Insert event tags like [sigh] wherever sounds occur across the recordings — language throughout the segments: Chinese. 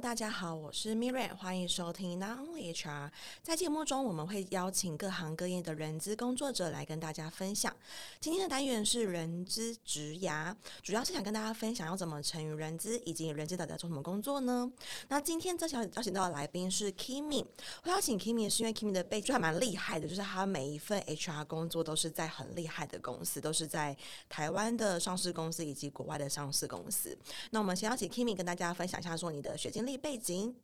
大家好，我是 Miriam，欢迎收听 Now Only HR。在节目中，我们会邀请各行各业的人资工作者来跟大家分享。今天的单元是人资职涯，主要是想跟大家分享要怎么成为人资，以及人资到底在做什么工作呢？那今天这小邀请到的来宾是 Kimi，我邀请 Kimi 是因为 Kimi 的背景还蛮厉害的，就是他每一份 HR 工作都是在很厉害的公司，都是在台湾的上市公司以及国外的上市公司。那我们先邀请 Kimi 跟大家分享一下，说你的。学经历背景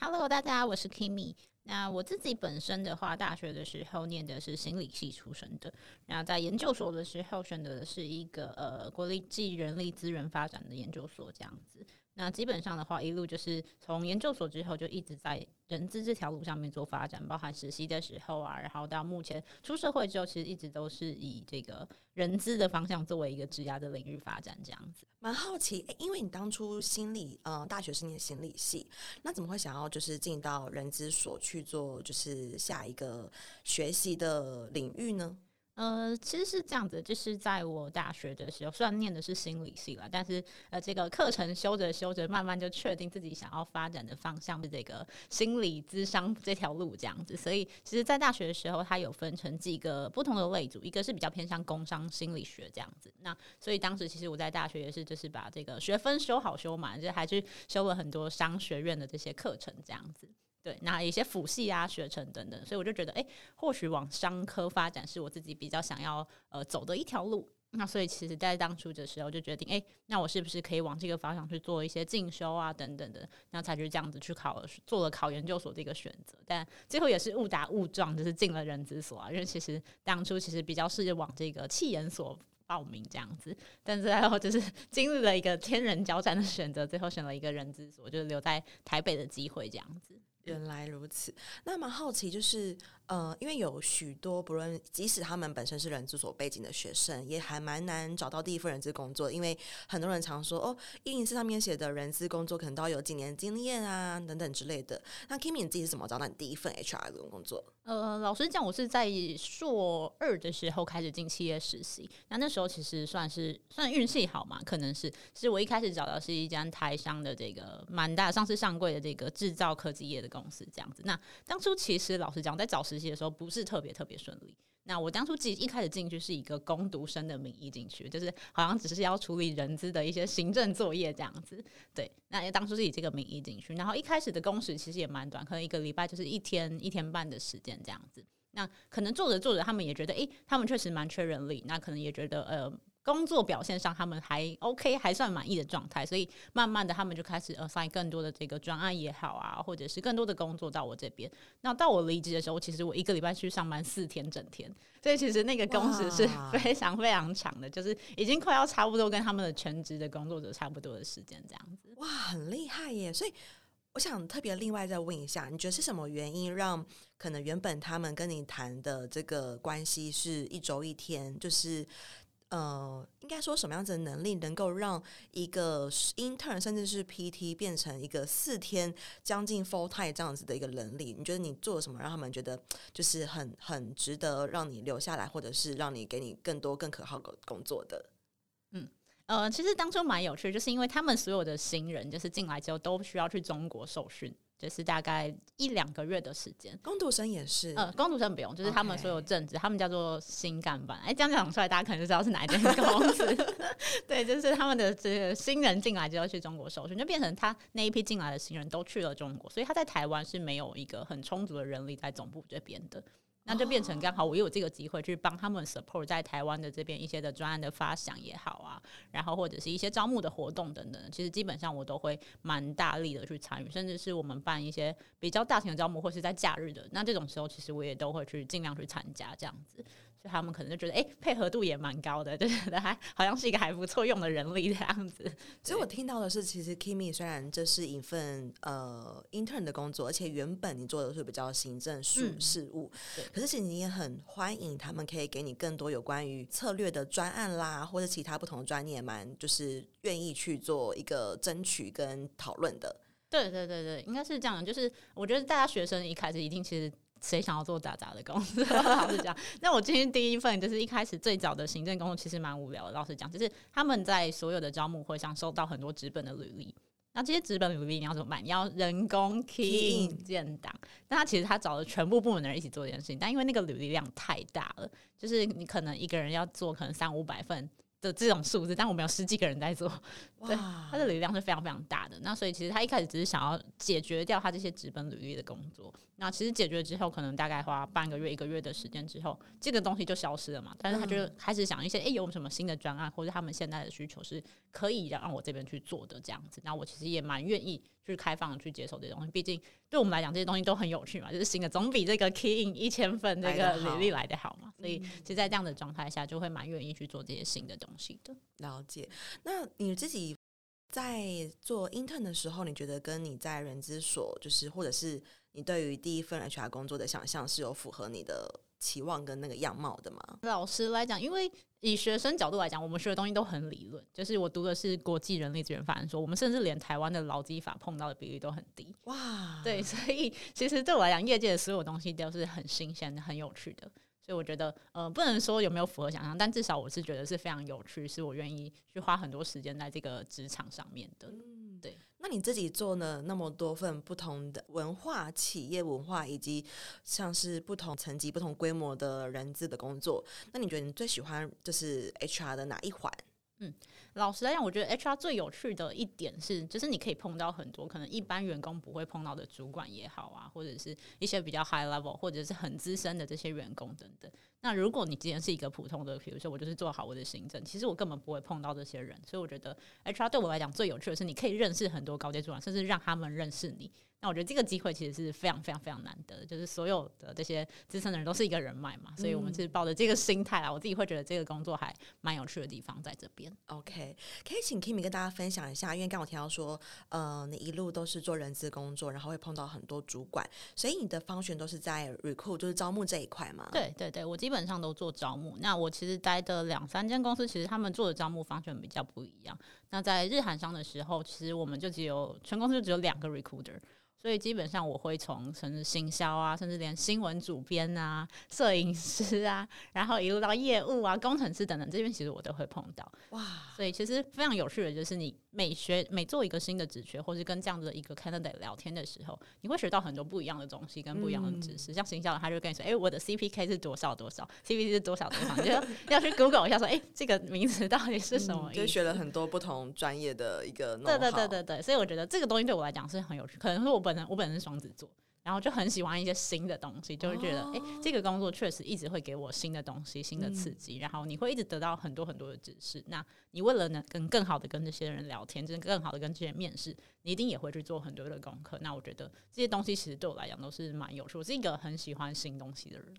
，Hello，大家，我是 Kimi。那我自己本身的话，大学的时候念的是心理系出身的，然后在研究所的时候选择的是一个呃国际人力资源发展的研究所，这样子。那基本上的话，一路就是从研究所之后就一直在人资这条路上面做发展，包含实习的时候啊，然后到目前出社会之后，其实一直都是以这个人资的方向作为一个职涯的领域发展这样子。蛮好奇，欸，因为你当初心理呃大学是念心理系，那怎么会想要就是进到人资所去做就是下一个学习的领域呢？呃，其实是这样子，就是在我大学的时候，虽然念的是心理系啦，但是呃，这个课程修着修着，慢慢就确定自己想要发展的方向是这个心理咨商这条路这样子。所以，其实，在大学的时候，它有分成几个不同的类组，一个是比较偏向工商心理学这样子。那所以当时其实我在大学也是，就是把这个学分修好修满，就还去修了很多商学院的这些课程这样子。对，那一些辅系啊、学程等等，所以我就觉得，哎，或许往商科发展是我自己比较想要呃走的一条路。那所以其实，在当初的时候就决定，哎，那我是不是可以往这个方向去做一些进修啊，等等的，那才就这样子去考，做了考研究所这个选择。但最后也是误打误撞，就是进了人资所啊，因为其实当初其实比较是往这个企研所报名这样子，但是最后就是 [laughs] 经历了一个天人交战的选择，最后选了一个人资所，就是留在台北的机会这样子。原来如此，那蛮好奇，就是呃，因为有许多不论，即使他们本身是人资所背景的学生，也还蛮难找到第一份人资工作，因为很多人常说哦，104上面写的人资工作可能都要有几年经验啊，等等之类的。那 Kimi 你自己是怎么找到你第一份 HR 的工作？呃，老实讲，我是在硕二的时候开始进企业实习，那那时候其实算是算运气好嘛，可能是，其实我一开始找到是一家台商的这个蛮大上市上柜的这个制造科技业的公司。公司这样子，那当初其实老实讲，在找实习的时候不是特别特别顺利。那我当初自己一开始进去是一个攻读生的名义进去，就是好像只是要处理人资的一些行政作业这样子。对，那当初是以这个名义进去，然后一开始的工时其实也蛮短，可能一个礼拜就是一天一天半的时间这样子。那可能做着做着，他们也觉得，诶、他们确实蛮缺人力，那可能也觉得，呃。工作表现上，他们还 OK，还算满意的状态，所以慢慢的，他们就开始 assign 更多的这个专案也好啊，或者是更多的工作到我这边。那到我离职的时候，其实我一个礼拜去上班四天整天，所以其实那个工时是非常非常长的，就是已经快要差不多跟他们的全职的工作者差不多的时间这样子。哇，很厉害耶！所以我想特别另外再问一下，你觉得是什么原因让可能原本他们跟你谈的这个关系是一周一天，就是？呃，应该说什么样子的能力能够让一个 intern 甚至是 PT 变成一个四天将近 full time 这样子的一个能力？你觉得你做什么让他们觉得就是很很值得让你留下来，或者是让你给你更多更可靠的工作的？嗯，呃，其实当初蛮有趣，就是因为他们所有的新人就是进来之后都需要去中国受训。就是大概一两个月的时间，工读生也是，呃，工读生不用，就是他们所有政治.他们叫做新干班。哎，这样讲出来，大家可能就知道是哪一间公司。[laughs] [laughs] 对，就是他们的这个新人进来就要去中国受训，就变成他那一批进来的新人都去了中国，所以他在台湾是没有一个很充足的人力在总部这边的。那就变成刚好我有这个机会去帮他们 support 在台湾的这边一些的专案的发想也好啊，然后或者是一些招募的活动等等，其实基本上我都会蛮大力的去参与，甚至是我们办一些比较大型的招募或是在假日的，那这种时候其实我也都会去尽量去参加这样子。所以他们可能就觉得，哎、欸，配合度也蛮高的，就觉得 [laughs] 还好像是一个还不错用的人力这样子。所以我听到的是，其实 Kimi 虽然这是一份呃 intern 的工作，而且原本你做的是比较行政事事务，嗯、可是其实你也很欢迎他们可以给你更多有关于策略的专案啦，或者其他不同的专业，蛮就是愿意去做一个争取跟讨论的。对对对对，应该是这样。就是我觉得大家学生一开始一定其实。谁想要做杂杂的工作？[laughs] 老实讲，那我今天第一份就是一开始最早的行政工作，其实蛮无聊的。老实讲，就是他们在所有的招募会上收到很多纸本的履历。那这些纸本履历你要怎么办？你要人工 key in 建档。那他其实他找了全部部门的人一起做这件事情，但因为那个履历量太大了，就是你可能一个人要做可能三五百份。的这种数字，但我们有十几个人在做，对，他的履历量是非常非常大的。那所以其实他一开始只是想要解决掉他这些直奔履历的工作。那其实解决之后，可能大概花半个月、一个月的时间之后，这个东西就消失了嘛。但是他就开始想一些，诶、欸，有什么新的专案，或者他们现在的需求是可以让我这边去做的这样子。那我其实也蛮愿意去开放去接受这些东西，毕竟对我们来讲，这些东西都很有趣嘛，就是新的，总比这个 key in 一千份这个履历来的好嘛。所以，其实在这样的状态下，就会蛮愿意去做这些新的东西的。了解。那你自己在做 intern 的时候，你觉得跟你在人资所，就是或者是你对于第一份 HR 工作的想象，是有符合你的期望跟那个样貌的吗？老实来讲，因为以学生角度来讲，我们学的东西都很理论。就是我读的是国际人力资源法案说，我们甚至连台湾的劳基法碰到的比例都很低。哇，对，所以其实对我来讲，业界的所有东西都是很新鲜、很有趣的。所以我觉得，呃，不能说有没有符合想象，但至少我是觉得是非常有趣，是我愿意去花很多时间在这个职场上面的。嗯，对。那你自己做了那么多份不同的文化、企业文化，以及像是不同层级、不同规模的人资的工作，那你觉得你最喜欢就是 HR 的哪一环？嗯。老实来讲，我觉得 HR 最有趣的一点是，就是你可以碰到很多可能一般员工不会碰到的主管也好啊，或者是一些比较 high level 或者是很资深的这些员工等等。那如果你今天是一个普通的，比如说我就是做好我的行政，其实我根本不会碰到这些人。所以我觉得 HR 对我来讲最有趣的是，你可以认识很多高阶主管，甚至让他们认识你。那我觉得这个机会其实是非常非常非常难得的，就是所有的这些资深的人都是一个人脉嘛，所以我们是抱着这个心态啊，我自己会觉得这个工作还蛮有趣的地方在这边。OK，可以请 Kimi 跟大家分享一下，因为刚刚我提到说，呃，你一路都是做人资工作，然后会碰到很多主管，所以你的 function 都是在 recruit，就是招募这一块嘛？对对对，我基本上都做招募。那我其实待的两三间公司，其实他们做的招募 function 比较不一样。那在日韩商的时候，其实我们就只有全公司就只有两个 recruiter。所以基本上我会从甚至行销啊，甚至连新闻主编啊、摄影师啊，然后一路到业务啊、工程师等等，这边其实我都会碰到。哇！所以其实非常有趣的就是，你每学每做一个新的职缺，或是跟这样子的一个 candidate 聊天的时候，你会学到很多不一样的东西跟不一样的知识。嗯、像行销的，他就跟你说：“哎、欸，我的 CPK 是多少多少，CPC 是多少多少。”你就要去 Google 一下，说：“哎、欸，这个名词到底是什么意思？”嗯、就学了很多不同专业的一个。对对对对对，所以我觉得这个东西对我来讲是很有趣。可能是我。本身我本身是双子座，然后就很喜欢一些新的东西，就会觉得哎、欸，这个工作确实一直会给我新的东西、新的刺激，然后你会一直得到很多很多的知识。那你为了能跟更好的跟这些人聊天，就是更好的跟这些人面试，你一定也会去做很多的功课。那我觉得这些东西其实对我来讲都是蛮有趣。我是一个很喜欢新东西的人。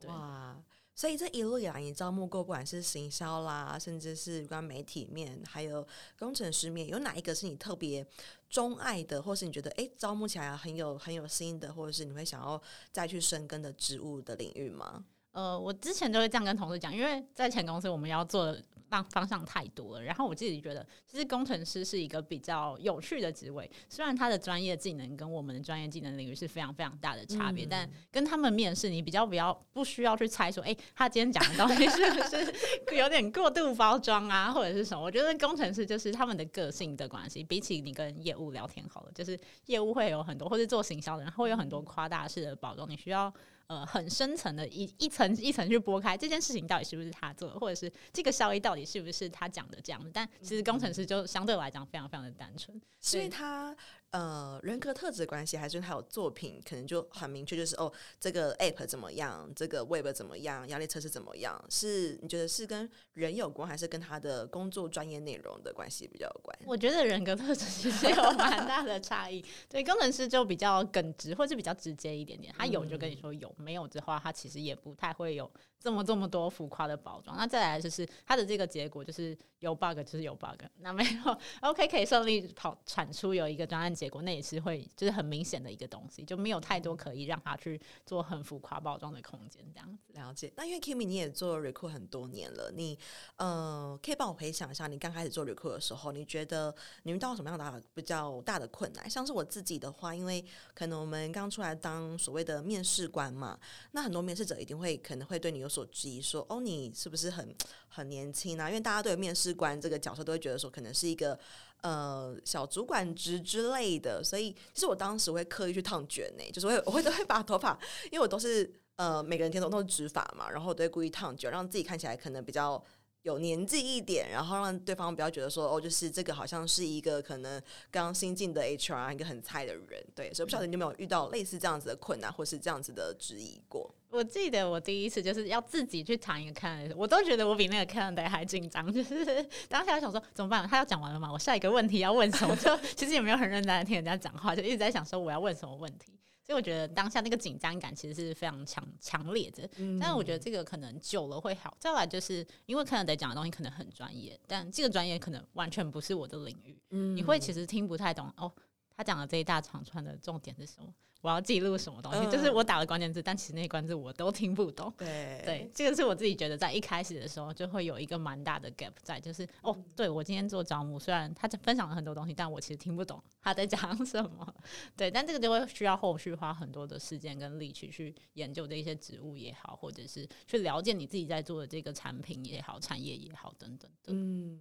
对。哇。所以这一路以来，你招募过不管是行销啦，甚至是关媒体面，还有工程师面，有哪一个是你特别钟爱的，或是你觉得诶招募起来很有很有心的，或者是你会想要再去深耕的职务的领域吗？呃，我之前就会这样跟同事讲，因为在前公司我们要做。方方向太多了，然后我自己觉得，其实工程师是一个比较有趣的职位。虽然他的专业技能跟我们的专业技能领域是非常非常大的差别，嗯、但跟他们面试，你比较比较不需要去猜说，哎，他今天讲的东西是不是 [laughs] 有点过度包装啊，或者是什么？我觉得工程师就是他们的个性的关系，比起你跟业务聊天好了，就是业务会有很多，或者做行销的人会有很多夸大式的包装，你需要。呃，很深层的一一层一层去剥开这件事情到底是不是他做的，或者是这个效益到底是不是他讲的这样子。但其实工程师就相对来讲非常非常的单纯，所以他。呃，人格特质的关系，还是还有作品，可能就很明确，就是哦，这个 app 怎么样，这个 web 怎么样，压力测试怎么样？是你觉得是跟人有关，还是跟他的工作专业内容的关系比较有关？我觉得人格特质其实有蛮大的差异。[laughs] 对，工程师就比较耿直，或是比较直接一点点。他有就跟你说有，没有的话，他其实也不太会有这么这么多浮夸的包装。那再来就是他的这个结果，就是有 bug 就是有 bug，那没有 OK 可以顺利跑产出有一个专案。结果那也是会，就是很明显的一个东西，就没有太多可以让他去做很浮夸包装的空间，这样子。了解。那因为 Kimi 你也做 recruit 很多年了，你呃，可以帮我回想一下，你刚开始做 recruit 的时候，你觉得你遇到什么样的比较大的困难？像是我自己的话，因为可能我们刚出来当所谓的面试官嘛，那很多面试者一定会可能会对你有所质疑，说哦，你是不是很很年轻啊？因为大家对面试官这个角色都会觉得说，可能是一个呃小主管职之类的，所以其实我当时会刻意去烫卷呢，就是会我会 [laughs] 都会把头发，因为我都是呃每个人天都都是直发嘛，然后都会故意烫卷，让自己看起来可能比较。有年纪一点，然后让对方不要觉得说哦，就是这个好像是一个可能刚新进的 HR，一个很菜的人，对，所以不晓得你有没有遇到类似这样子的困难，或是这样子的质疑过？我记得我第一次就是要自己去谈一个 candidate，我都觉得我比那个 candidate 还紧张，[laughs] 就是当下想说怎么办？他要讲完了吗？我下一个问题要问什么？[laughs] 就其实也没有很认真的听人家讲话，就一直在想说我要问什么问题。所以我觉得当下那个紧张感其实是非常强强烈的，嗯、但是我觉得这个可能久了会好。再来就是因为可能得讲的东西可能很专业，但这个专业可能完全不是我的领域，嗯、你会其实听不太懂哦。他讲的这一大长串的重点是什么？我要记录什么东西？嗯、就是我打了关键字，但其实那些关键字我都听不懂。对对，这个是我自己觉得在一开始的时候就会有一个蛮大的 gap 在，就是哦，对我今天做招募，虽然他分享了很多东西，但我其实听不懂他在讲什么。对，但这个就会需要后续花很多的时间跟力气去研究这些植物也好，或者是去了解你自己在做的这个产品也好、产业也好等等的。嗯，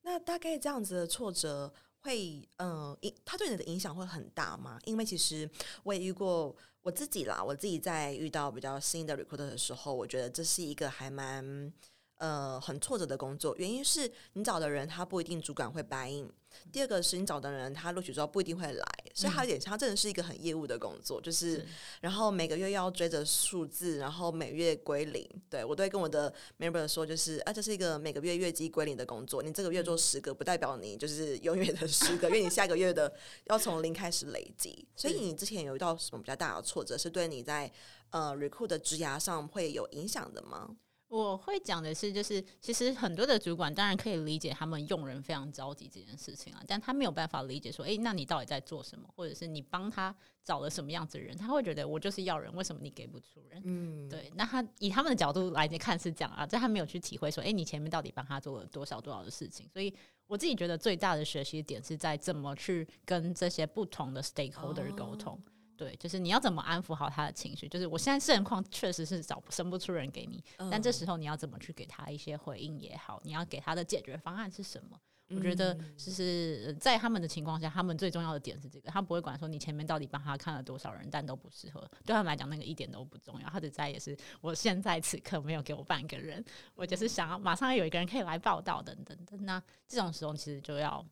那大概这样子的挫折。会，嗯，影，他对你的影响会很大吗？因为其实我也遇过我自己啦，我自己在遇到比较新的 recorder 的时候，我觉得这是一个还蛮。呃，很挫折的工作，原因是你找的人他不一定主管会 buy in。第二个是你找的人他录取之后不一定会来，所以他有点像，他真的是一个很业务的工作，就是，是然后每个月要追着数字，然后每月归零。对，我都会跟我的 member 说，就是啊，这是一个每个月月绩归零的工作，你这个月做十个，不代表你就是永远的十个，因为你下个月的 [laughs] 要从零开始累积。所以你之前有遇到什么比较大的挫折，是对你在呃 recruit 的职涯上会有影响的吗？我会讲的是，就是其实很多的主管当然可以理解他们用人非常着急这件事情啊，但他没有办法理解说，诶，那你到底在做什么？或者是你帮他找了什么样子的人？他会觉得我就是要人，为什么你给不出人？嗯，对。那他以他们的角度来看是这样啊，但他没有去体会说，诶，你前面到底帮他做了多少多少的事情？所以我自己觉得最大的学习点是在怎么去跟这些不同的 stakeholder 沟通。哦对，就是你要怎么安抚好他的情绪。就是我现在现况确实是找生不出人给你，嗯、但这时候你要怎么去给他一些回应也好，你要给他的解决方案是什么？嗯、我觉得就是在他们的情况下，他们最重要的点是这个，他不会管说你前面到底帮他看了多少人，但都不适合。对他们来讲，那个一点都不重要。他的在也是我现在此刻没有给我半个人，我就是想要马上有一个人可以来报道等等等。那这种时候其实就要。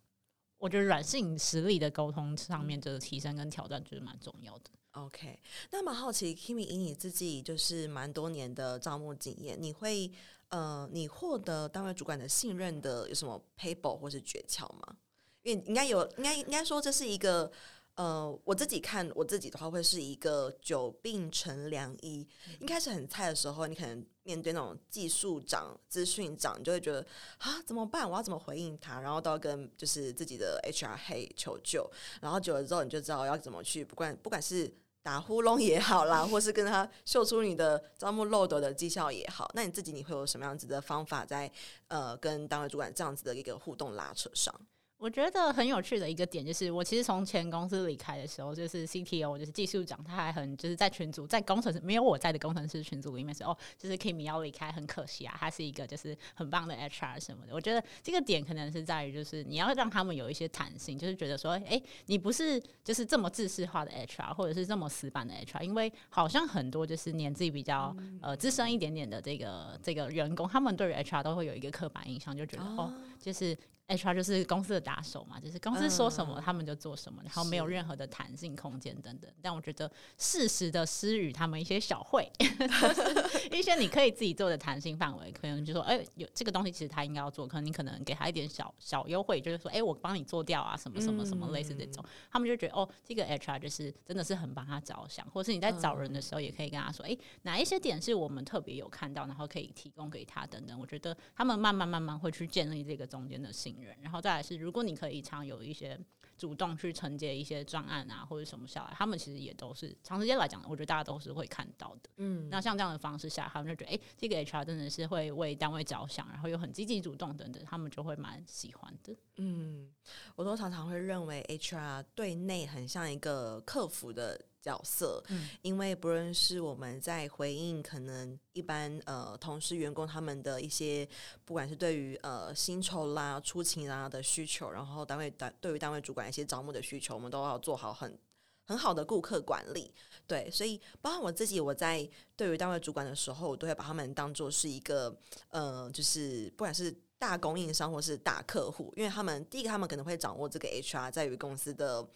我觉得软性实力的沟通上面，就是提升跟挑战，就是蛮重要的。OK，那蛮好奇，Kimi 以你自己就是蛮多年的招募经验，你会呃，你获得单位主管的信任的有什么 paper 或是诀窍吗？因为应该有，应该应该说这是一个。呃，我自己看我自己的话，会是一个久病成良医。一开始很菜的时候，你可能面对那种技术长、资讯长，你就会觉得啊，怎么办？我要怎么回应他？然后都要跟就是自己的 HR 黑求救。然后久了之后，你就知道要怎么去，不管不管是打呼噜也好啦，或是跟他秀出你的招募漏斗的绩效也好，那你自己你会有什么样子的方法在呃跟单位主管这样子的一个互动拉扯上？我觉得很有趣的一个点就是，我其实从前公司离开的时候，就是 CTO，就是技术长，他还很就是在群组，在工程师没有我在的工程师群组里面说，哦，就是 Kimi 要离开，很可惜啊，他是一个就是很棒的 HR 什么的。我觉得这个点可能是在于，就是你要让他们有一些弹性，就是觉得说，哎，你不是就是这么制式化的 HR，或者是这么死板的 HR，因为好像很多就是年纪比较呃资深一点点的这个这个员工，他们对于 HR 都会有一个刻板印象，就觉得哦，就是。HR 就是公司的打手嘛，就是公司说什么他们就做什么，然后没有任何的弹性空间等等。但我觉得适时的施予他们一些小惠，[laughs] 一些你可以自己做的弹性范围，可能就说，哎，有这个东西其实他应该要做，可能你可能给他一点小小优惠，就是说，哎，我帮你做掉啊，什么什么什么类似这种，他们就觉得哦，这个 HR 就是真的是很帮他着想，或者是你在找人的时候也可以跟他说，哎，哪一些点是我们特别有看到，然后可以提供给他等等。我觉得他们慢慢慢慢会去建立这个中间的信。然后再来是，如果你可以常有一些主动去承接一些专案啊，或者什么下来，他们其实也都是长时间来讲，我觉得大家都是会看到的。嗯，那像这样的方式下，他们就觉得，哎，这个 HR 真的是会为单位着想，然后又很积极主动等等，他们就会蛮喜欢的。嗯，我都常常会认为 HR 对内很像一个客服的角色，嗯，因为不论是我们在回应可能一般呃同事员工他们的一些，不管是对于呃薪酬啦、出勤啦的需求，然后单位单对于单位主管一些招募的需求，我们都要做好很很好的顾客管理。对，所以包括我自己，我在对于单位主管的时候，我都会把他们当做是一个呃，就是不管是大供应商或是大客户，因为他们第一个他们可能会掌握这个 HR 在于公司的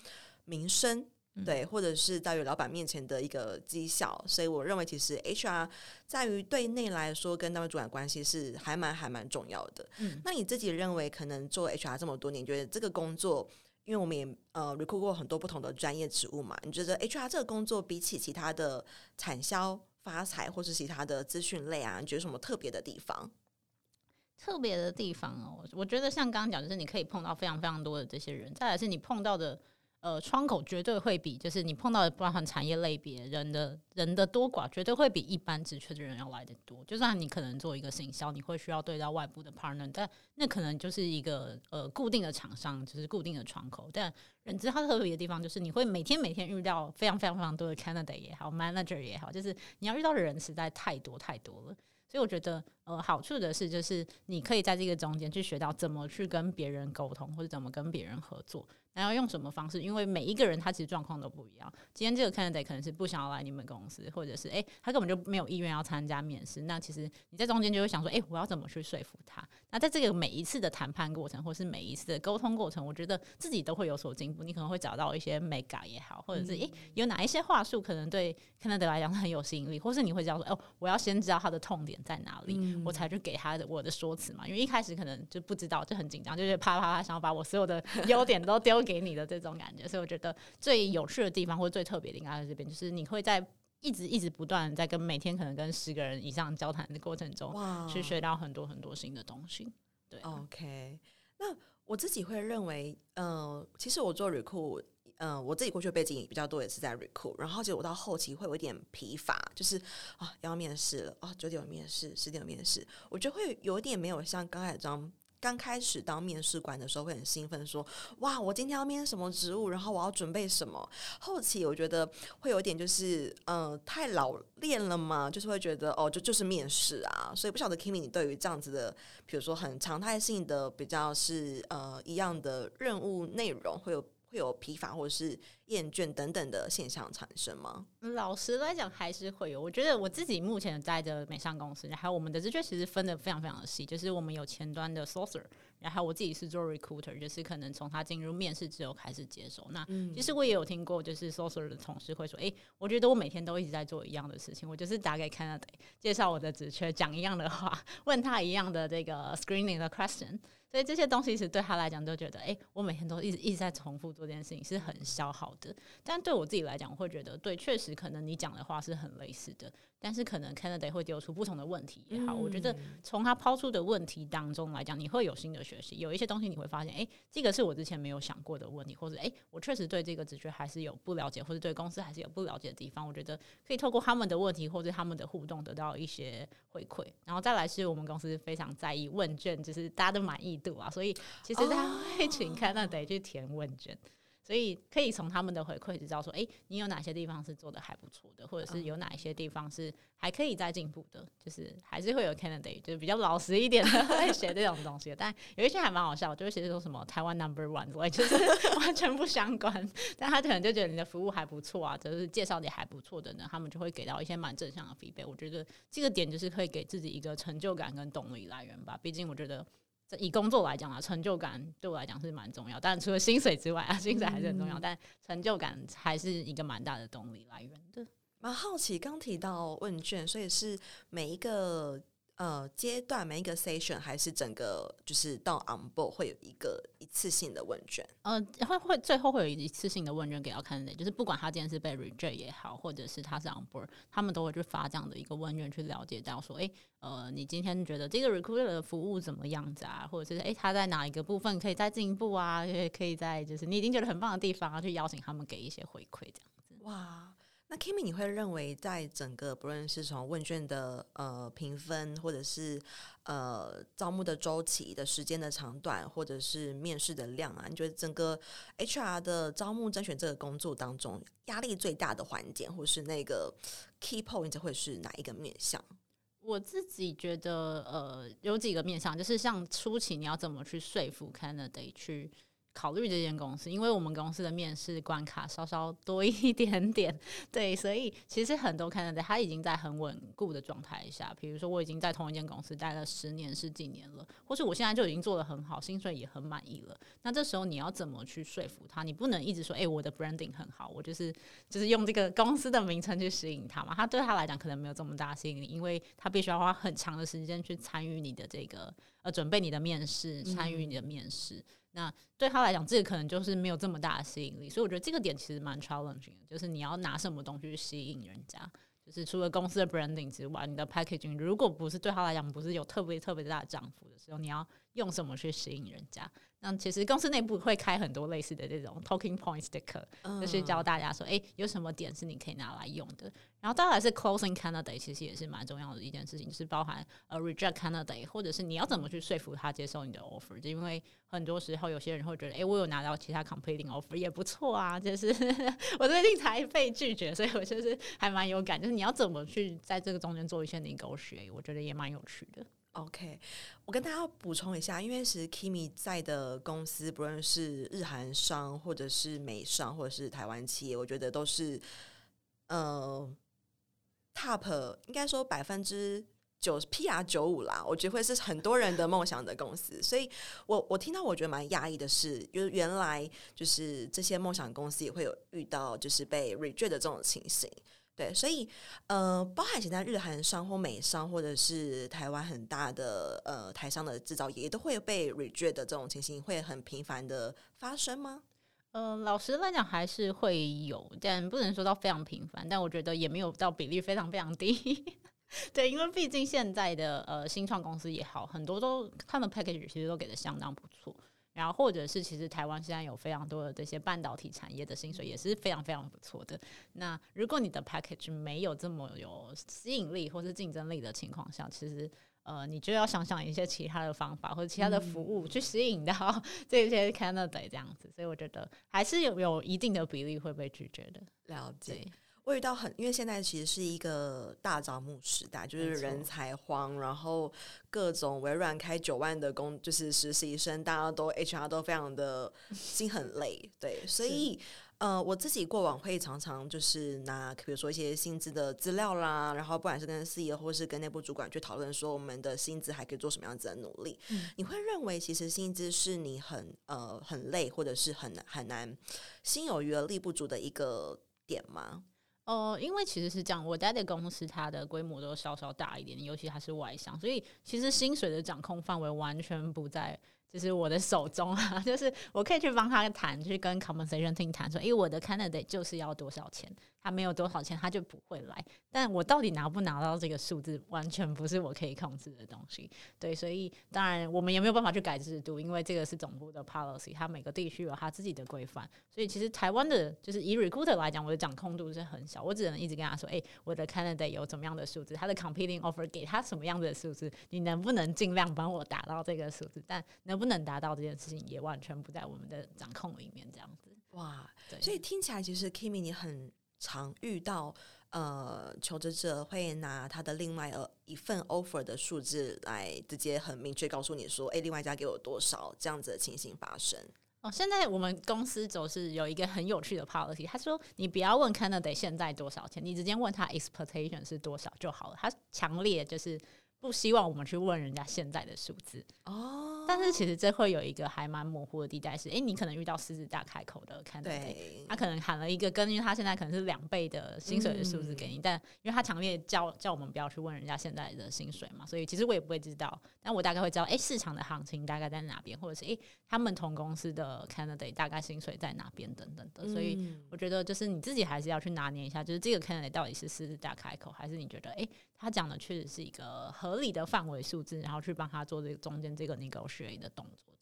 名声。对，或者是在于老板面前的一个绩效，所以我认为其实 HR 在于对内来说跟单位主管关系是还蛮还蛮重要的。嗯，那你自己认为可能做 HR 这么多年，觉得这个工作，因为我们也呃 recruit 过很多不同的专业职务嘛，你觉得 HR 这个工作比起其他的产销发财或是其他的资讯类啊，你觉得什么特别的地方？特别的地方哦，我觉得像刚刚讲，就是你可以碰到非常非常多的这些人，再来是你碰到的。呃，窗口绝对会比就是你碰到的包含产业类别人的人的多寡，绝对会比一般职缺的人要来得多。就算你可能做一个行销，你会需要对到外部的 partner，但那可能就是一个呃固定的厂商，就是固定的窗口。但人资它特别的地方就是你会每天每天遇到非常非常非常多的 candidate 也好，manager 也好，就是你要遇到的人实在太多太多了。所以我觉得呃好处的是就是你可以在这个中间去学到怎么去跟别人沟通，或者怎么跟别人合作。然后用什么方式？因为每一个人他其实状况都不一样。今天这个 candidate 可能是不想要来你们公司，或者是诶，他根本就没有意愿要参加面试。那其实你在中间就会想说，诶，我要怎么去说服他？那在这个每一次的谈判过程，或是每一次的沟通过程，我觉得自己都会有所进步。你可能会找到一些美感也好，或者是诶，有哪一些话术可能对 candidate 来讲很有吸引力，或是你会这样说，哦，我要先知道他的痛点在哪里，嗯、我才去给他的我的说辞嘛。因为一开始可能就不知道，就很紧张，就是啪啪啪，想要把我所有的优点都丢给你的这种感觉。所以我觉得最有趣的地方或者最特别的应该在这边，就是你会在一直一直不断在跟每天可能跟十个人以上交谈的过程中，去学到很多很多新的东西。对，OK。那我自己会认为，嗯、呃，其实我做 recruit，嗯、呃，我自己过去的背景比较多，也是在 recruit。然后其实我到后期会有一点疲乏，就是啊，要面试了，啊，九点有面试，十点有面试，我觉得会有一点没有像刚才这样。刚开始当面试官的时候会很兴奋，说：“哇，我今天要面什么职务，然后我要准备什么。”后期我觉得会有点就是，嗯，太老练了嘛，就是会觉得哦，就就是面试啊。所以不晓得 Kimi，你对于这样子的，比如说很常态性的，比较是呃一样的任务内容，会有会有疲乏或者是厌倦等等的现象产生吗？老实来讲，还是会有。我觉得我自己目前在的美商公司，还有我们的职缺其实分的非常非常的细，就是我们有前端的 sourcer，然后我自己是做 recruiter，就是可能从他进入面试之后开始接手。那其实我也有听过，就是 sourcer 的同事会说：“诶、欸，我觉得我每天都一直在做一样的事情，我就是打给 candidate，介绍我的职缺，讲一样的话，[laughs] 问他一样的这个 screening 的 question。”所以这些东西其实对他来讲都觉得，哎，我每天都一直一直在重复做这件事情，是很消耗的。但对我自己来讲，我会觉得，对，确实可能你讲的话是很类似的。但是可能 candidate 会丢出不同的问题也好，嗯、我觉得从他抛出的问题当中来讲，你会有新的学习，有一些东西你会发现，哎、欸，这个是我之前没有想过的问题，或者哎、欸，我确实对这个职缺还是有不了解，或者对公司还是有不了解的地方。我觉得可以透过他们的问题或者他们的互动得到一些回馈。然后再来是我们公司非常在意问卷，就是大家都满意度啊，所以其实他会请 candidate 去填问卷。所以可以从他们的回馈知道说，哎、欸，你有哪些地方是做的还不错的，或者是有哪一些地方是还可以再进步的，就是还是会有 candidate 就是比较老实一点的 [laughs] 会写这种东西。但有一些还蛮好笑，就会写说什么台湾 number one，我就是 [laughs] 完全不相关，但他可能就觉得你的服务还不错啊，就是介绍的还不错的呢，他们就会给到一些蛮正向的 feedback。我觉得这个点就是可以给自己一个成就感跟动力来源吧。毕竟我觉得。以工作来讲啊，成就感对我来讲是蛮重要。当然，除了薪水之外啊，薪水还是很重要，嗯、但成就感还是一个蛮大的动力来源的。蛮好奇，刚提到问卷，所以是每一个。呃，阶段每一个 session 还是整个就是到 on board 会有一个一次性的问卷，呃，会会最后会有一次性的问卷给到 candidate，就是不管他今天是被 reject 也好，或者是他是 on board，他们都会去发这样的一个问卷去了解到说，诶、欸，呃，你今天觉得这个 recruiter 的服务怎么样子啊？或者是诶、欸，他在哪一个部分可以再进一步啊？也可以在就是你已经觉得很棒的地方啊，去邀请他们给一些回馈这样子。哇。那 Kimi，你会认为在整个不论是从问卷的呃评分，或者是呃招募的周期的时间的长短，或者是面试的量啊，你觉得整个 HR 的招募甄选这个工作当中，压力最大的环节，或是那个 key point 会是哪一个面向？我自己觉得呃有几个面向，就是像初期你要怎么去说服 candidate 去。考虑这间公司，因为我们公司的面试关卡稍稍多一点点，[laughs] 对，所以其实很多 candidate 他已经在很稳固的状态下，比如说我已经在同一间公司待了十年十几年了，或是我现在就已经做得很好，薪水也很满意了。那这时候你要怎么去说服他？你不能一直说，诶、欸，我的 branding 很好，我就是就是用这个公司的名称去吸引他嘛。他对他来讲可能没有这么大吸引力，因为他必须要花很长的时间去参与你的这个呃准备你的面试，参与你的面试。嗯那对他来讲，这个可能就是没有这么大的吸引力，所以我觉得这个点其实蛮 challenging 的，就是你要拿什么东西去吸引人家，就是除了公司的 branding 之外，你的 packaging 如果不是对他来讲不是有特别特别大的涨幅的时候，你要用什么去吸引人家？那其实公司内部会开很多类似的这种 talking point sticker，就是教大家说，哎、欸，有什么点是你可以拿来用的。然后当然是 closing candidate，其实也是蛮重要的一件事情，就是包含呃 reject candidate，或者是你要怎么去说服他接受你的 offer。就因为很多时候有些人会觉得，哎、欸，我有拿到其他 completing offer 也不错啊，就是 [laughs] 我最近才被拒绝，所以我就是还蛮有感。就是你要怎么去在这个中间做一些 negotiate，我觉得也蛮有趣的。OK，我跟大家补充一下，因为其实 Kimi 在的公司，不论是日韩商，或者是美商，或者是台湾企业，我觉得都是呃 Top，应该说百分之九 PR 九五啦，我觉得会是很多人的梦想的公司。所以我我听到我觉得蛮讶异的是，就是原来就是这些梦想公司也会有遇到就是被 reject 的这种情形。对，所以呃，包含现在日韩商或美商，或者是台湾很大的呃台商的制造业，都会被 reject 的这种情形，会很频繁的发生吗？呃，老实来讲还是会有，但不能说到非常频繁，但我觉得也没有到比例非常非常低。[laughs] 对，因为毕竟现在的呃新创公司也好，很多都他们 package 其实都给的相当不错。然后，或者是其实台湾现在有非常多的这些半导体产业的薪水也是非常非常不错的。那如果你的 package 没有这么有吸引力或是竞争力的情况下，其实呃，你就要想想一些其他的方法或者其他的服务去吸引到 [laughs] 这些 candidate 这样子。所以我觉得还是有有一定的比例会被拒绝的。了解。会遇到很，因为现在其实是一个大招募时代，就是人才荒，然后各种微软开九万的工，就是实习生，大家都 HR 都非常的 [laughs] 心很累，对，所以呃，我自己过往会常常就是拿，比如说一些薪资的资料啦，然后不管是跟 CEO 或是跟内部主管去讨论说我们的薪资还可以做什么样子的努力，嗯、你会认为其实薪资是你很呃很累，或者是很难很难心有余而力不足的一个点吗？哦、因为其实是这样，我待的公司它的规模都稍稍大一点，尤其它是外商，所以其实薪水的掌控范围完全不在就是我的手中啊，[laughs] 就是我可以去帮他谈，去跟 compensation team 谈说，因为我的 candidate 就是要多少钱。他没有多少钱，他就不会来。但我到底拿不拿到这个数字，完全不是我可以控制的东西。对，所以当然我们也没有办法去改制度，因为这个是总部的 policy，他每个地区有他自己的规范。所以其实台湾的，就是以 recruiter 来讲，我的掌控度是很小，我只能一直跟他说：“诶、欸，我的 candidate 有怎么样的数字，他的 competing offer 给他什么样的数字，你能不能尽量帮我达到这个数字？但能不能达到这件事情，也完全不在我们的掌控里面。这样子，哇，对，所以听起来其实 Kimi 你很。常遇到呃，求职者会拿他的另外呃一份 offer 的数字来直接很明确告诉你说，哎、另外一家给我多少这样子的情形发生。哦，现在我们公司总是有一个很有趣的 policy，他说你不要问 Canada 现在多少钱，你直接问他 expectation 是多少就好了。他强烈就是不希望我们去问人家现在的数字哦。但是其实这会有一个还蛮模糊的地带，是诶，你可能遇到狮子大开口的 candidate，他可能喊了一个根据他现在可能是两倍的薪水的数字给你，嗯、但因为他强烈叫叫我们不要去问人家现在的薪水嘛，所以其实我也不会知道，但我大概会知道，诶，市场的行情大概在哪边，或者是诶，他们同公司的 candidate 大概薪水在哪边等等的，所以我觉得就是你自己还是要去拿捏一下，就是这个 candidate 到底是狮子大开口，还是你觉得诶，他讲的确实是一个合合理的范围数字，然后去帮他做这个中间这个 negotiate 的动作。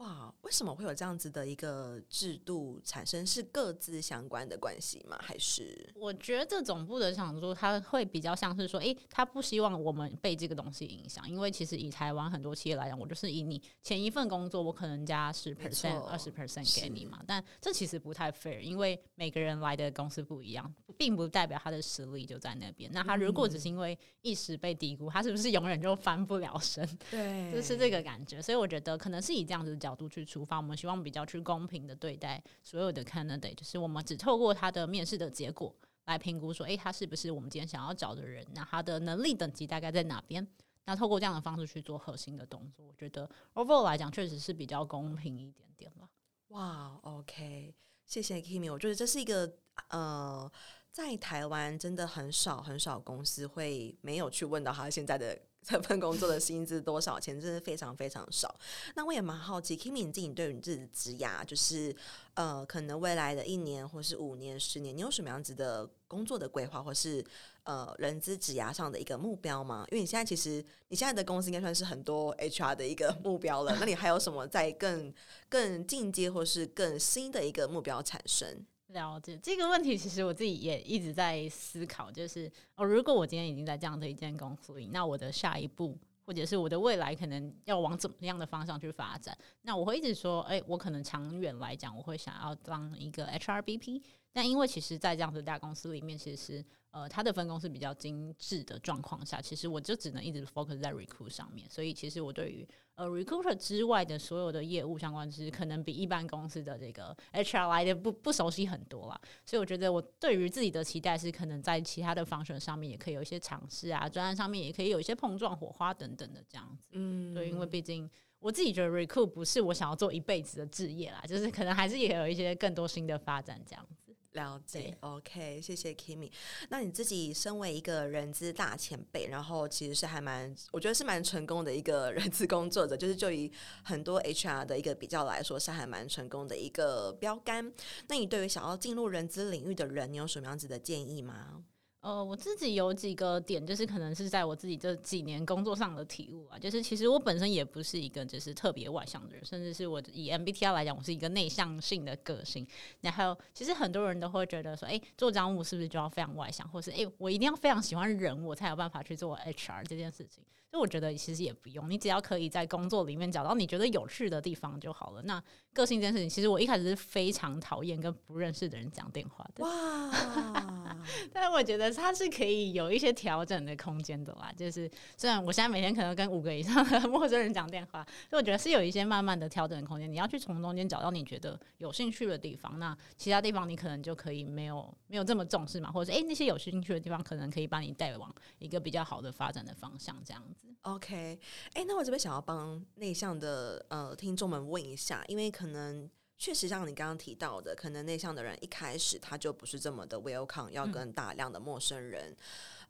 哇，为什么会有这样子的一个制度产生？是各自相关的关系吗？还是我觉得总部的想说，他会比较像是说，诶、欸，他不希望我们被这个东西影响，因为其实以台湾很多企业来讲，我就是以你前一份工作，我可能加十 percent、二十 percent 给你嘛，但这其实不太 fair，因为每个人来的公司不一样，并不代表他的实力就在那边。那他如果只是因为一时被低估，他是不是永远就翻不了身？[laughs] 对，就是这个感觉。所以我觉得可能是以这样子讲。角度去出发，我们希望比较去公平的对待所有的 candidate，就是我们只透过他的面试的结果来评估说，诶，他是不是我们今天想要找的人？那他的能力等级大概在哪边？那透过这样的方式去做核心的动作，我觉得 overall 来讲确实是比较公平一点点吧。哇，OK，谢谢 Kimi，我觉得这是一个呃，在台湾真的很少很少公司会没有去问到他现在的。[laughs] 这份工作的薪资多少钱，真的非常非常少。那我也蛮好奇，Kimi 你自己对于你自己的职涯，就是呃，可能未来的一年或是五年、十年，你有什么样子的工作的规划，或是呃，人资职涯上的一个目标吗？因为你现在其实你现在的公司应该算是很多 HR 的一个目标了。那你还有什么在更更进阶或是更新的一个目标产生？了解这个问题，其实我自己也一直在思考，就是哦，如果我今天已经在这样的一间公司里，那我的下一步，或者是我的未来，可能要往怎么样的方向去发展？那我会一直说，哎，我可能长远来讲，我会想要当一个 HRBP。但因为其实，在这样的大公司里面，其实呃，它的分工是比较精致的状况下，其实我就只能一直 focus 在 recruit 上面。所以，其实我对于呃 recruiter 之外的所有的业务相关，其实可能比一般公司的这个 HR 来的不不熟悉很多啦。所以，我觉得我对于自己的期待是，可能在其他的 function 上面也可以有一些尝试啊，专案上面也可以有一些碰撞、火花等等的这样子。嗯，对，因为毕竟我自己觉得 recruit 不是我想要做一辈子的职业啦，就是可能还是也有一些更多新的发展这样子。了解，OK，谢谢 Kimi。那你自己身为一个人资大前辈，然后其实是还蛮，我觉得是蛮成功的一个 [laughs] 人资工作者，就是就以很多 HR 的一个比较来说，是还蛮成功的一个标杆。那你对于想要进入人资领域的人，你有什么样子的建议吗？呃，我自己有几个点，就是可能是在我自己这几年工作上的体悟啊，就是其实我本身也不是一个就是特别外向的人，甚至是我以 MBTI 来讲，我是一个内向性的个性。然后其实很多人都会觉得说，哎，做账务是不是就要非常外向，或是哎，我一定要非常喜欢人，我才有办法去做 HR 这件事情。所以我觉得其实也不用，你只要可以在工作里面找到你觉得有趣的地方就好了。那个性这件事情，其实我一开始是非常讨厌跟不认识的人讲电话的。哇！[laughs] 但是我觉得它是可以有一些调整的空间的啦。就是虽然我现在每天可能跟五个以上的 [laughs] 陌生人讲电话，所以我觉得是有一些慢慢的调整的空间。你要去从中间找到你觉得有兴趣的地方，那其他地方你可能就可以没有没有这么重视嘛，或者是诶，那些有兴趣的地方，可能可以把你带往一个比较好的发展的方向，这样子。OK，哎、欸，那我这边想要帮内向的呃听众们问一下，因为可能确实像你刚刚提到的，可能内向的人一开始他就不是这么的 welcome，要跟大量的陌生人、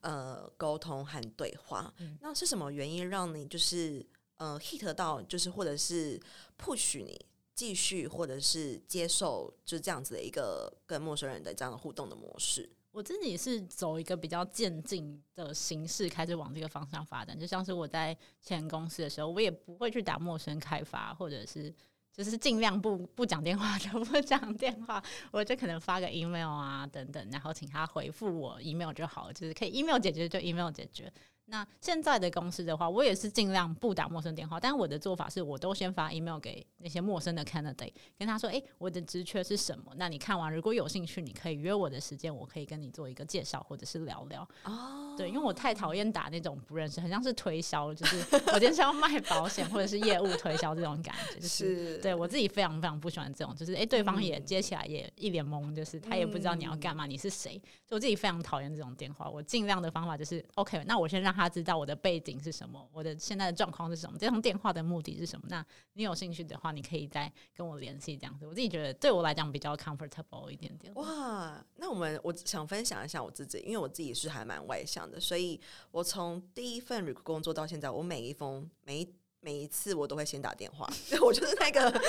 嗯、呃沟通和对话。嗯、那是什么原因让你就是呃 hit 到，就是或者是 push 你继续或者是接受就这样子的一个跟陌生人的这样的互动的模式？我自己是走一个比较渐进的形式开始往这个方向发展，就像是我在前公司的时候，我也不会去打陌生开发，或者是就是尽量不不讲电话就不讲电话，我就可能发个 email 啊等等，然后请他回复我 email 就好了，就是可以 email 解决就 email 解决。那现在的公司的话，我也是尽量不打陌生电话，但我的做法是我都先发 email 给那些陌生的 candidate，跟他说：“诶、我的职缺是什么？那你看完如果有兴趣，你可以约我的时间，我可以跟你做一个介绍或者是聊聊。”哦，对，因为我太讨厌打那种不认识，很像是推销，就是我今天是要卖保险或者是业务推销这种感觉，就是对我自己非常非常不喜欢这种，就是哎、欸，对方也接起来也一脸懵，就是他也不知道你要干嘛，你是谁，所以我自己非常讨厌这种电话。我尽量的方法就是 OK，那我先让他。他知道我的背景是什么，我的现在的状况是什么，这通电话的目的是什么？那你有兴趣的话，你可以再跟我联系，这样子。我自己觉得对我来讲比较 comfortable 一点点。哇，那我们我想分享一下我自己，因为我自己是还蛮外向的，所以我从第一份 recruit 工作到现在，我每一封每一每一次我都会先打电话，[laughs] 我就是那个，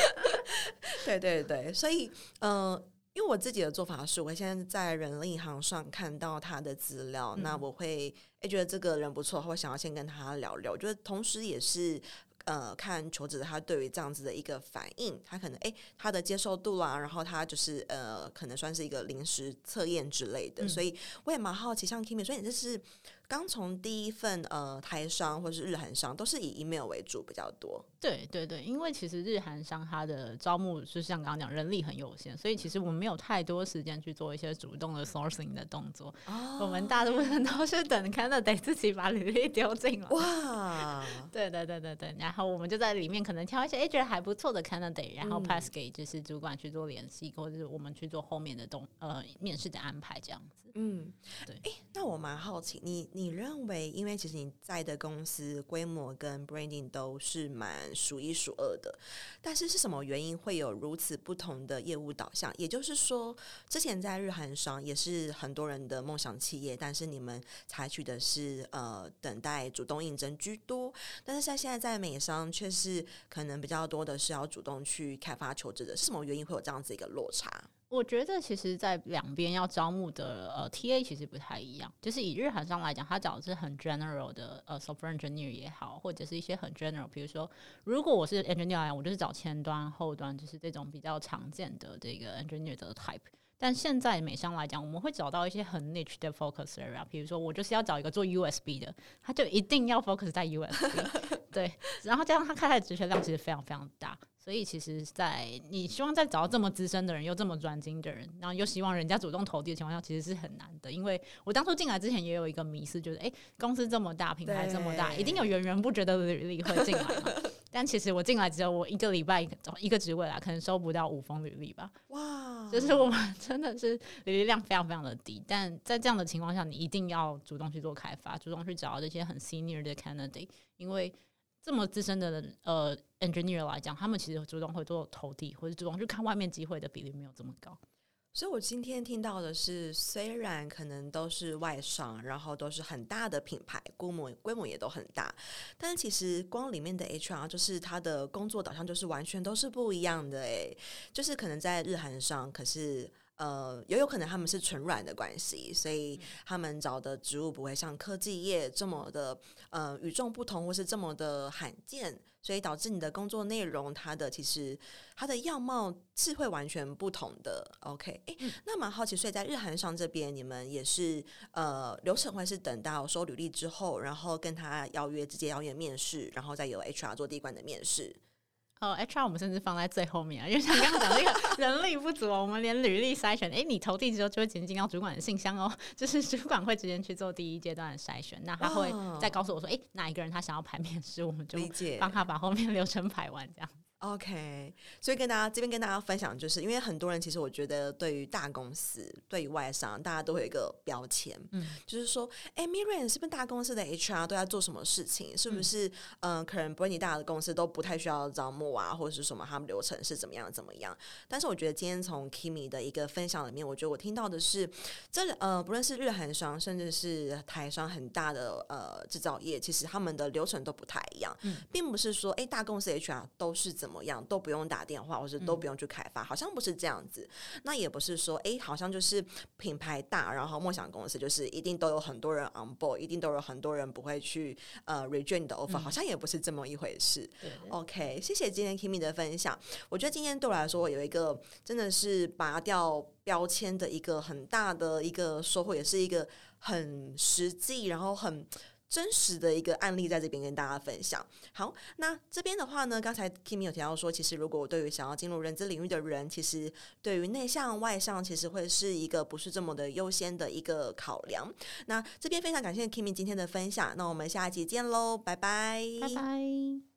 [laughs] 对对对，所以嗯。呃因为我自己的做法是，我现在在人力银行上看到他的资料，嗯、那我会诶觉得这个人不错，会想要先跟他聊聊。我觉得同时也是呃看求职者他对于这样子的一个反应，他可能诶他的接受度啦，然后他就是呃可能算是一个临时测验之类的，嗯、所以我也蛮好奇，像 Kimi，所以你这是。刚从第一份呃台商或是日韩商都是以 email 为主比较多。对对对，因为其实日韩商它的招募就像刚刚讲，人力很有限，所以其实我们没有太多时间去做一些主动的 sourcing 的动作。哦、我们大部分都是等 candidate 自己把履历丢进来。哇！[laughs] 对对对对对，然后我们就在里面可能挑一些哎觉得还不错的 candidate，然后 pass 给就是主管去做联系，或者是我们去做后面的动呃面试的安排这样子。嗯，对。哎，那我蛮好奇，你你认为，因为其实你在的公司规模跟 branding 都是蛮数一数二的，但是是什么原因会有如此不同的业务导向？也就是说，之前在日韩商也是很多人的梦想企业，但是你们采取的是呃等待主动应征居多，但是像现在在美商却是可能比较多的是要主动去开发求职的，是什么原因会有这样子一个落差？我觉得其实，在两边要招募的呃 TA 其实不太一样。就是以日韩商来讲，他找的是很 general 的呃 software engineer 也好，或者是一些很 general，比如说，如果我是 engineer，我就是找前端、后端，就是这种比较常见的这个 engineer 的 type。但现在美商来讲，我们会找到一些很 niche 的 focus area，比如说我就是要找一个做 USB 的，他就一定要 focus 在 USB。[laughs] 对，然后加上他开的职缺量其实非常非常大。所以其实，在你希望再找到这么资深的人，又这么专精的人，然后又希望人家主动投递的情况下，其实是很难的。因为我当初进来之前也有一个迷思，就是诶，公司这么大，品牌这么大，一定有源源不绝的履历会进来嘛。[laughs] 但其实我进来只有我一个礼拜找一个职位啦，可能收不到五封履历吧。哇，就是我们 [laughs] 真的是履历量非常非常的低。但在这样的情况下，你一定要主动去做开发，主动去找到这些很 senior 的 candidate，因为。这么资深的呃 engineer 来讲，他们其实主动会做投递或者主动去看外面机会的比例没有这么高。所以我今天听到的是，虽然可能都是外商，然后都是很大的品牌，规模规模也都很大，但其实光里面的 HR 就是他的工作导向就是完全都是不一样的诶，就是可能在日韩上，可是。呃，也有可能他们是纯软的关系，所以他们找的职务不会像科技业这么的呃与众不同，或是这么的罕见，所以导致你的工作内容，它的其实它的样貌是会完全不同的。OK，哎，那蛮好奇，所以在日韩商这边，你们也是呃流程会是等到收履历之后，然后跟他邀约，直接邀约面试，然后再由 HR 做第一关的面试。哦，HR 我们甚至放在最后面啊，因为像刚刚讲那个 [laughs] 人力不足，我们连履历筛选，哎、欸，你投递之后就会直接进到主管的信箱哦，就是主管会直接去做第一阶段的筛选，那他会再告诉我说，哎、欸，哪一个人他想要排面试，我们就帮他把后面流程排完这样。OK，所以跟大家这边跟大家分享，就是因为很多人其实我觉得对于大公司、对于外商，大家都会有一个标签，嗯，就是说，哎，Miriam 是不是大公司的 HR 都在做什么事情？是不是嗯、呃，可能不是你大的公司都不太需要招募啊，或者是什么他们流程是怎么样怎么样？但是我觉得今天从 Kimi 的一个分享里面，我觉得我听到的是，这呃，不论是日韩商，甚至是台商很大的呃制造业，其实他们的流程都不太一样，嗯，并不是说哎大公司 HR 都是怎么。怎么样都不用打电话，或者都不用去开发，嗯、好像不是这样子。那也不是说，哎，好像就是品牌大，然后梦想公司就是一定都有很多人 on board，一定都有很多人不会去呃 reject 你的 offer，、嗯、好像也不是这么一回事。OK，谢谢今天 Kimi 的分享。我觉得今天对我来说有一个真的是拔掉标签的一个很大的一个收获，也是一个很实际，然后很。真实的一个案例在这边跟大家分享。好，那这边的话呢，刚才 Kimi 有提到说，其实如果对于想要进入认知领域的人，其实对于内向外向，其实会是一个不是这么的优先的一个考量。那这边非常感谢 Kimi 今天的分享，那我们下一集见喽，拜拜，拜拜。